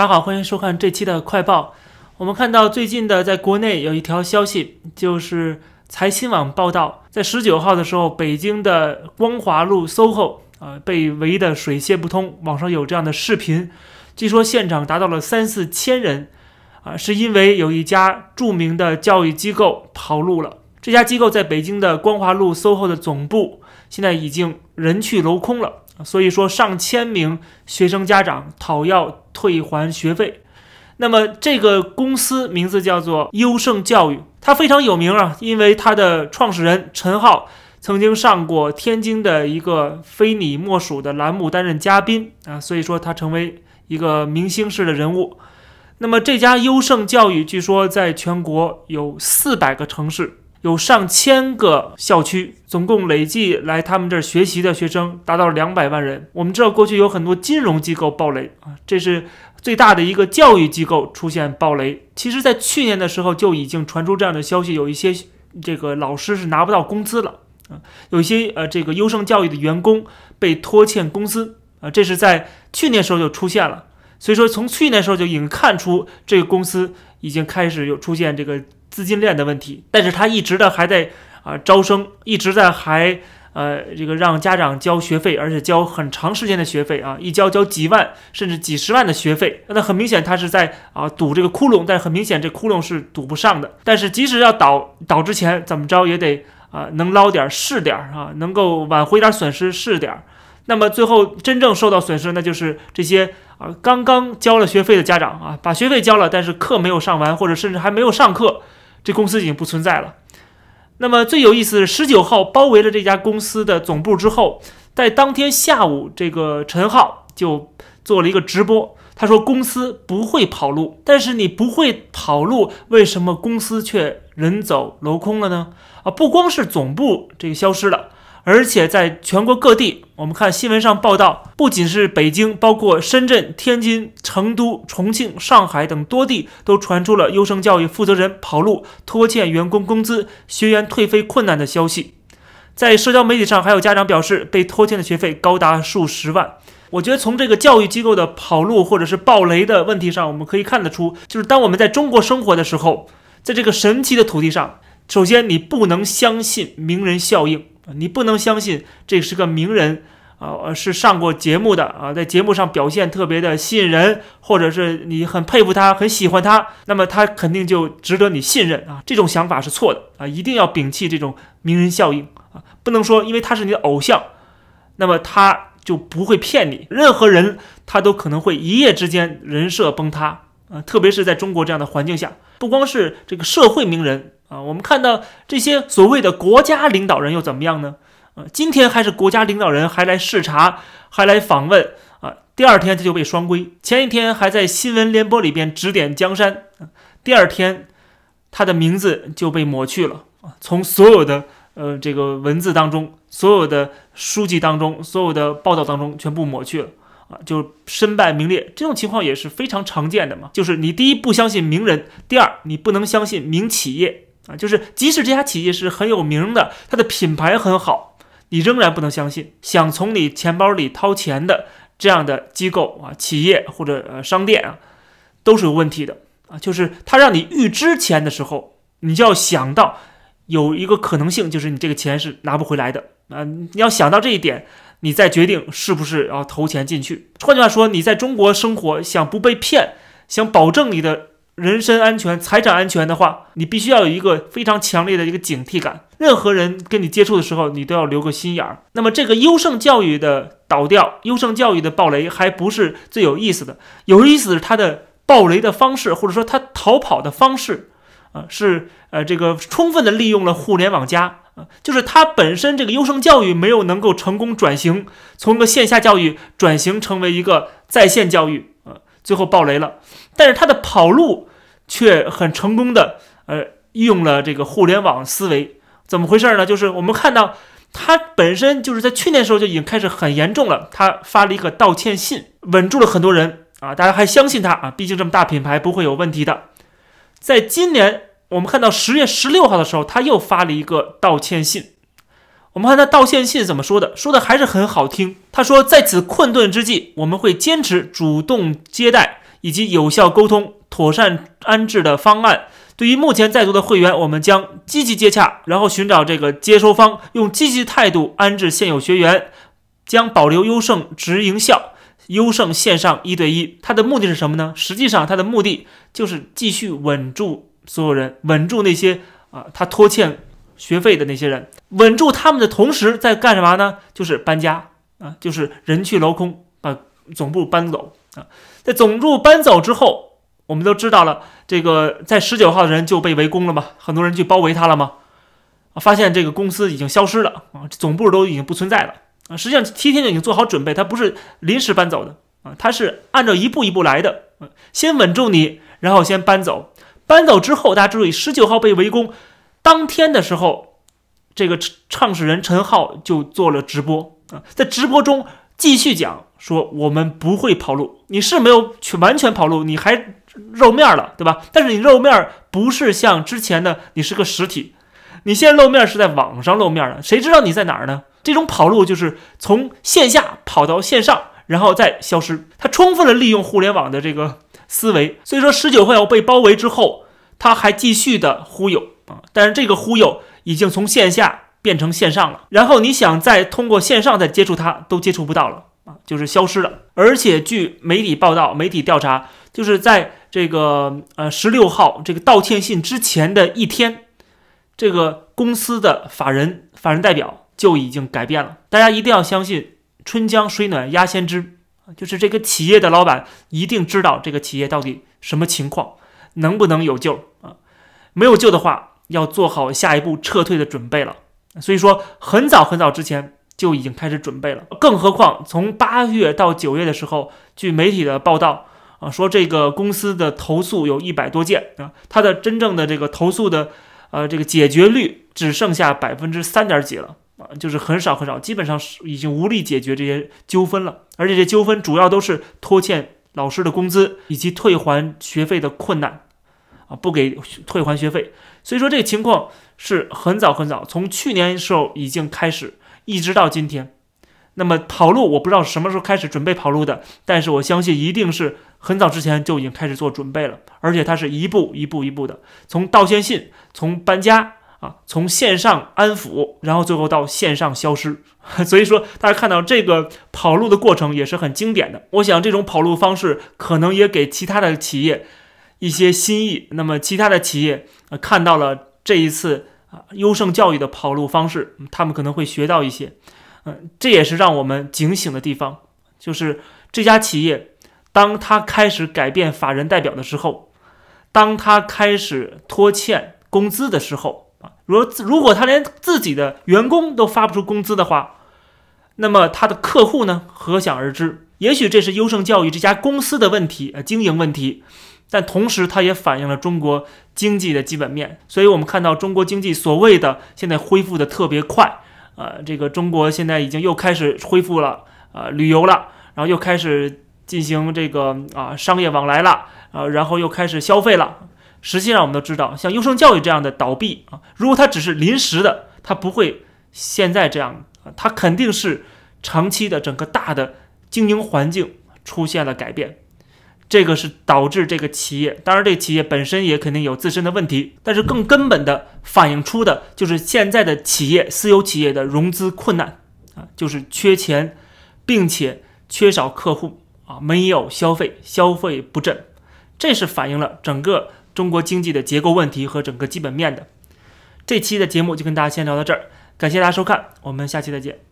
大家好，欢迎收看这期的快报。我们看到最近的在国内有一条消息，就是财新网报道，在十九号的时候，北京的光华路 SOHO 啊被围得水泄不通。网上有这样的视频，据说现场达到了三四千人，啊，是因为有一家著名的教育机构跑路了。这家机构在北京的光华路 SOHO 的总部，现在已经人去楼空了。所以说，上千名学生家长讨要退还学费。那么这个公司名字叫做优胜教育，它非常有名啊，因为它的创始人陈浩曾经上过天津的一个非你莫属的栏目担任嘉宾啊，所以说他成为一个明星式的人物。那么这家优胜教育据说在全国有四百个城市，有上千个校区，总共累计来他们这儿学习的学生达到两百万人。我们知道过去有很多金融机构暴雷啊，这是。最大的一个教育机构出现暴雷，其实，在去年的时候就已经传出这样的消息，有一些这个老师是拿不到工资了啊，有一些呃这个优胜教育的员工被拖欠工资啊，这是在去年时候就出现了，所以说从去年时候就已经看出这个公司已经开始有出现这个资金链的问题，但是他一直的还在啊招生，一直在还。呃，这个让家长交学费，而且交很长时间的学费啊，一交交几万甚至几十万的学费，那很明显他是在啊堵这个窟窿，但很明显这窟窿是堵不上的。但是即使要倒倒之前怎么着也得啊能捞点是点啊，能够挽回点损失是点。那么最后真正受到损失，那就是这些啊刚刚交了学费的家长啊，把学费交了，但是课没有上完，或者甚至还没有上课，这公司已经不存在了。那么最有意思的是，十九号包围了这家公司的总部之后，在当天下午，这个陈浩就做了一个直播。他说：“公司不会跑路，但是你不会跑路，为什么公司却人走楼空了呢？啊，不光是总部这个消失了。”而且在全国各地，我们看新闻上报道，不仅是北京，包括深圳、天津、成都、重庆、上海等多地都传出了优胜教育负责人跑路、拖欠员工工资、学员退费困难的消息。在社交媒体上，还有家长表示被拖欠的学费高达数十万。我觉得从这个教育机构的跑路或者是暴雷的问题上，我们可以看得出，就是当我们在中国生活的时候，在这个神奇的土地上，首先你不能相信名人效应。你不能相信这是个名人啊，是上过节目的啊，在节目上表现特别的吸引人，或者是你很佩服他，很喜欢他，那么他肯定就值得你信任啊。这种想法是错的啊，一定要摒弃这种名人效应啊，不能说因为他是你的偶像，那么他就不会骗你。任何人他都可能会一夜之间人设崩塌啊，特别是在中国这样的环境下，不光是这个社会名人。啊，我们看到这些所谓的国家领导人又怎么样呢？啊，今天还是国家领导人，还来视察，还来访问啊，第二天他就被双规，前一天还在新闻联播里边指点江山，第二天他的名字就被抹去了啊，从所有的呃这个文字当中，所有的书籍当中，所有的报道当中全部抹去了。啊，就身败名裂，这种情况也是非常常见的嘛。就是你第一不相信名人，第二你不能相信名企业啊。就是即使这家企业是很有名的，它的品牌很好，你仍然不能相信。想从你钱包里掏钱的这样的机构啊、企业或者呃商店啊，都是有问题的啊。就是他让你预支钱的时候，你就要想到有一个可能性，就是你这个钱是拿不回来的啊。你要想到这一点。你再决定是不是要投钱进去。换句话说，你在中国生活，想不被骗，想保证你的人身安全、财产安全的话，你必须要有一个非常强烈的一个警惕感。任何人跟你接触的时候，你都要留个心眼儿。那么，这个优胜教育的倒掉，优胜教育的暴雷，还不是最有意思的。有意思的是它的暴雷的方式，或者说它逃跑的方式。啊，是呃，这个充分的利用了互联网加啊，就是它本身这个优胜教育没有能够成功转型，从个线下教育转型成为一个在线教育啊，最后爆雷了。但是它的跑路却很成功的呃，用了这个互联网思维，怎么回事呢？就是我们看到它本身就是在去年时候就已经开始很严重了，它发了一个道歉信，稳住了很多人啊，大家还相信它啊，毕竟这么大品牌不会有问题的。在今年，我们看到十月十六号的时候，他又发了一个道歉信。我们看他道歉信怎么说的？说的还是很好听。他说：“在此困顿之际，我们会坚持主动接待，以及有效沟通、妥善安置的方案。对于目前在读的会员，我们将积极接洽，然后寻找这个接收方，用积极态度安置现有学员，将保留优胜直营校、优胜线上一对一。它的目的是什么呢？实际上，它的目的就是继续稳住所有人，稳住那些啊他拖欠学费的那些人，稳住他们的同时，在干什么呢？就是搬家啊，就是人去楼空，把总部搬走啊。在总部搬走之后。我们都知道了，这个在十九号的人就被围攻了嘛，很多人去包围他了嘛，啊，发现这个公司已经消失了啊，总部都已经不存在了啊。实际上，提前就已经做好准备，他不是临时搬走的啊，他是按照一步一步来的，先稳住你，然后先搬走。搬走之后，大家注意，十九号被围攻当天的时候，这个创始人陈浩就做了直播啊，在直播中继续讲说，我们不会跑路，你是没有去完全跑路，你还。露面了，对吧？但是你露面不是像之前的你是个实体，你现在露面是在网上露面了，谁知道你在哪儿呢？这种跑路就是从线下跑到线上，然后再消失。他充分的利用互联网的这个思维，所以说十九号被包围之后，他还继续的忽悠啊，但是这个忽悠已经从线下变成线上了，然后你想再通过线上再接触他，都接触不到了啊，就是消失了。而且据媒体报道、媒体调查，就是在。这个呃，十六号这个道歉信之前的一天，这个公司的法人法人代表就已经改变了。大家一定要相信“春江水暖鸭先知”，就是这个企业的老板一定知道这个企业到底什么情况，能不能有救啊？没有救的话，要做好下一步撤退的准备了。所以说，很早很早之前就已经开始准备了。更何况从八月到九月的时候，据媒体的报道。啊，说这个公司的投诉有一百多件啊，它的真正的这个投诉的，呃，这个解决率只剩下百分之三点几了啊，就是很少很少，基本上是已经无力解决这些纠纷了。而且这纠纷主要都是拖欠老师的工资以及退还学费的困难啊，不给退还学费。所以说这个情况是很早很早，从去年时候已经开始，一直到今天。那么跑路，我不知道什么时候开始准备跑路的，但是我相信一定是很早之前就已经开始做准备了，而且它是一步一步一步的，从道歉信，从搬家啊，从线上安抚，然后最后到线上消失。所以说，大家看到这个跑路的过程也是很经典的。我想这种跑路方式可能也给其他的企业一些新意。那么其他的企业啊看到了这一次啊优胜教育的跑路方式，他们可能会学到一些。嗯，这也是让我们警醒的地方，就是这家企业，当他开始改变法人代表的时候，当他开始拖欠工资的时候啊，如如果他连自己的员工都发不出工资的话，那么他的客户呢，可想而知。也许这是优胜教育这家公司的问题，呃，经营问题，但同时它也反映了中国经济的基本面。所以我们看到中国经济所谓的现在恢复的特别快。呃，这个中国现在已经又开始恢复了，呃，旅游了，然后又开始进行这个啊商业往来了，呃，然后又开始消费了。实际上，我们都知道，像优胜教育这样的倒闭啊，如果它只是临时的，它不会现在这样，它肯定是长期的整个大的经营环境出现了改变。这个是导致这个企业，当然这企业本身也肯定有自身的问题，但是更根本的反映出的就是现在的企业私有企业的融资困难啊，就是缺钱，并且缺少客户啊，没有消费，消费不振，这是反映了整个中国经济的结构问题和整个基本面的。这期的节目就跟大家先聊到这儿，感谢大家收看，我们下期再见。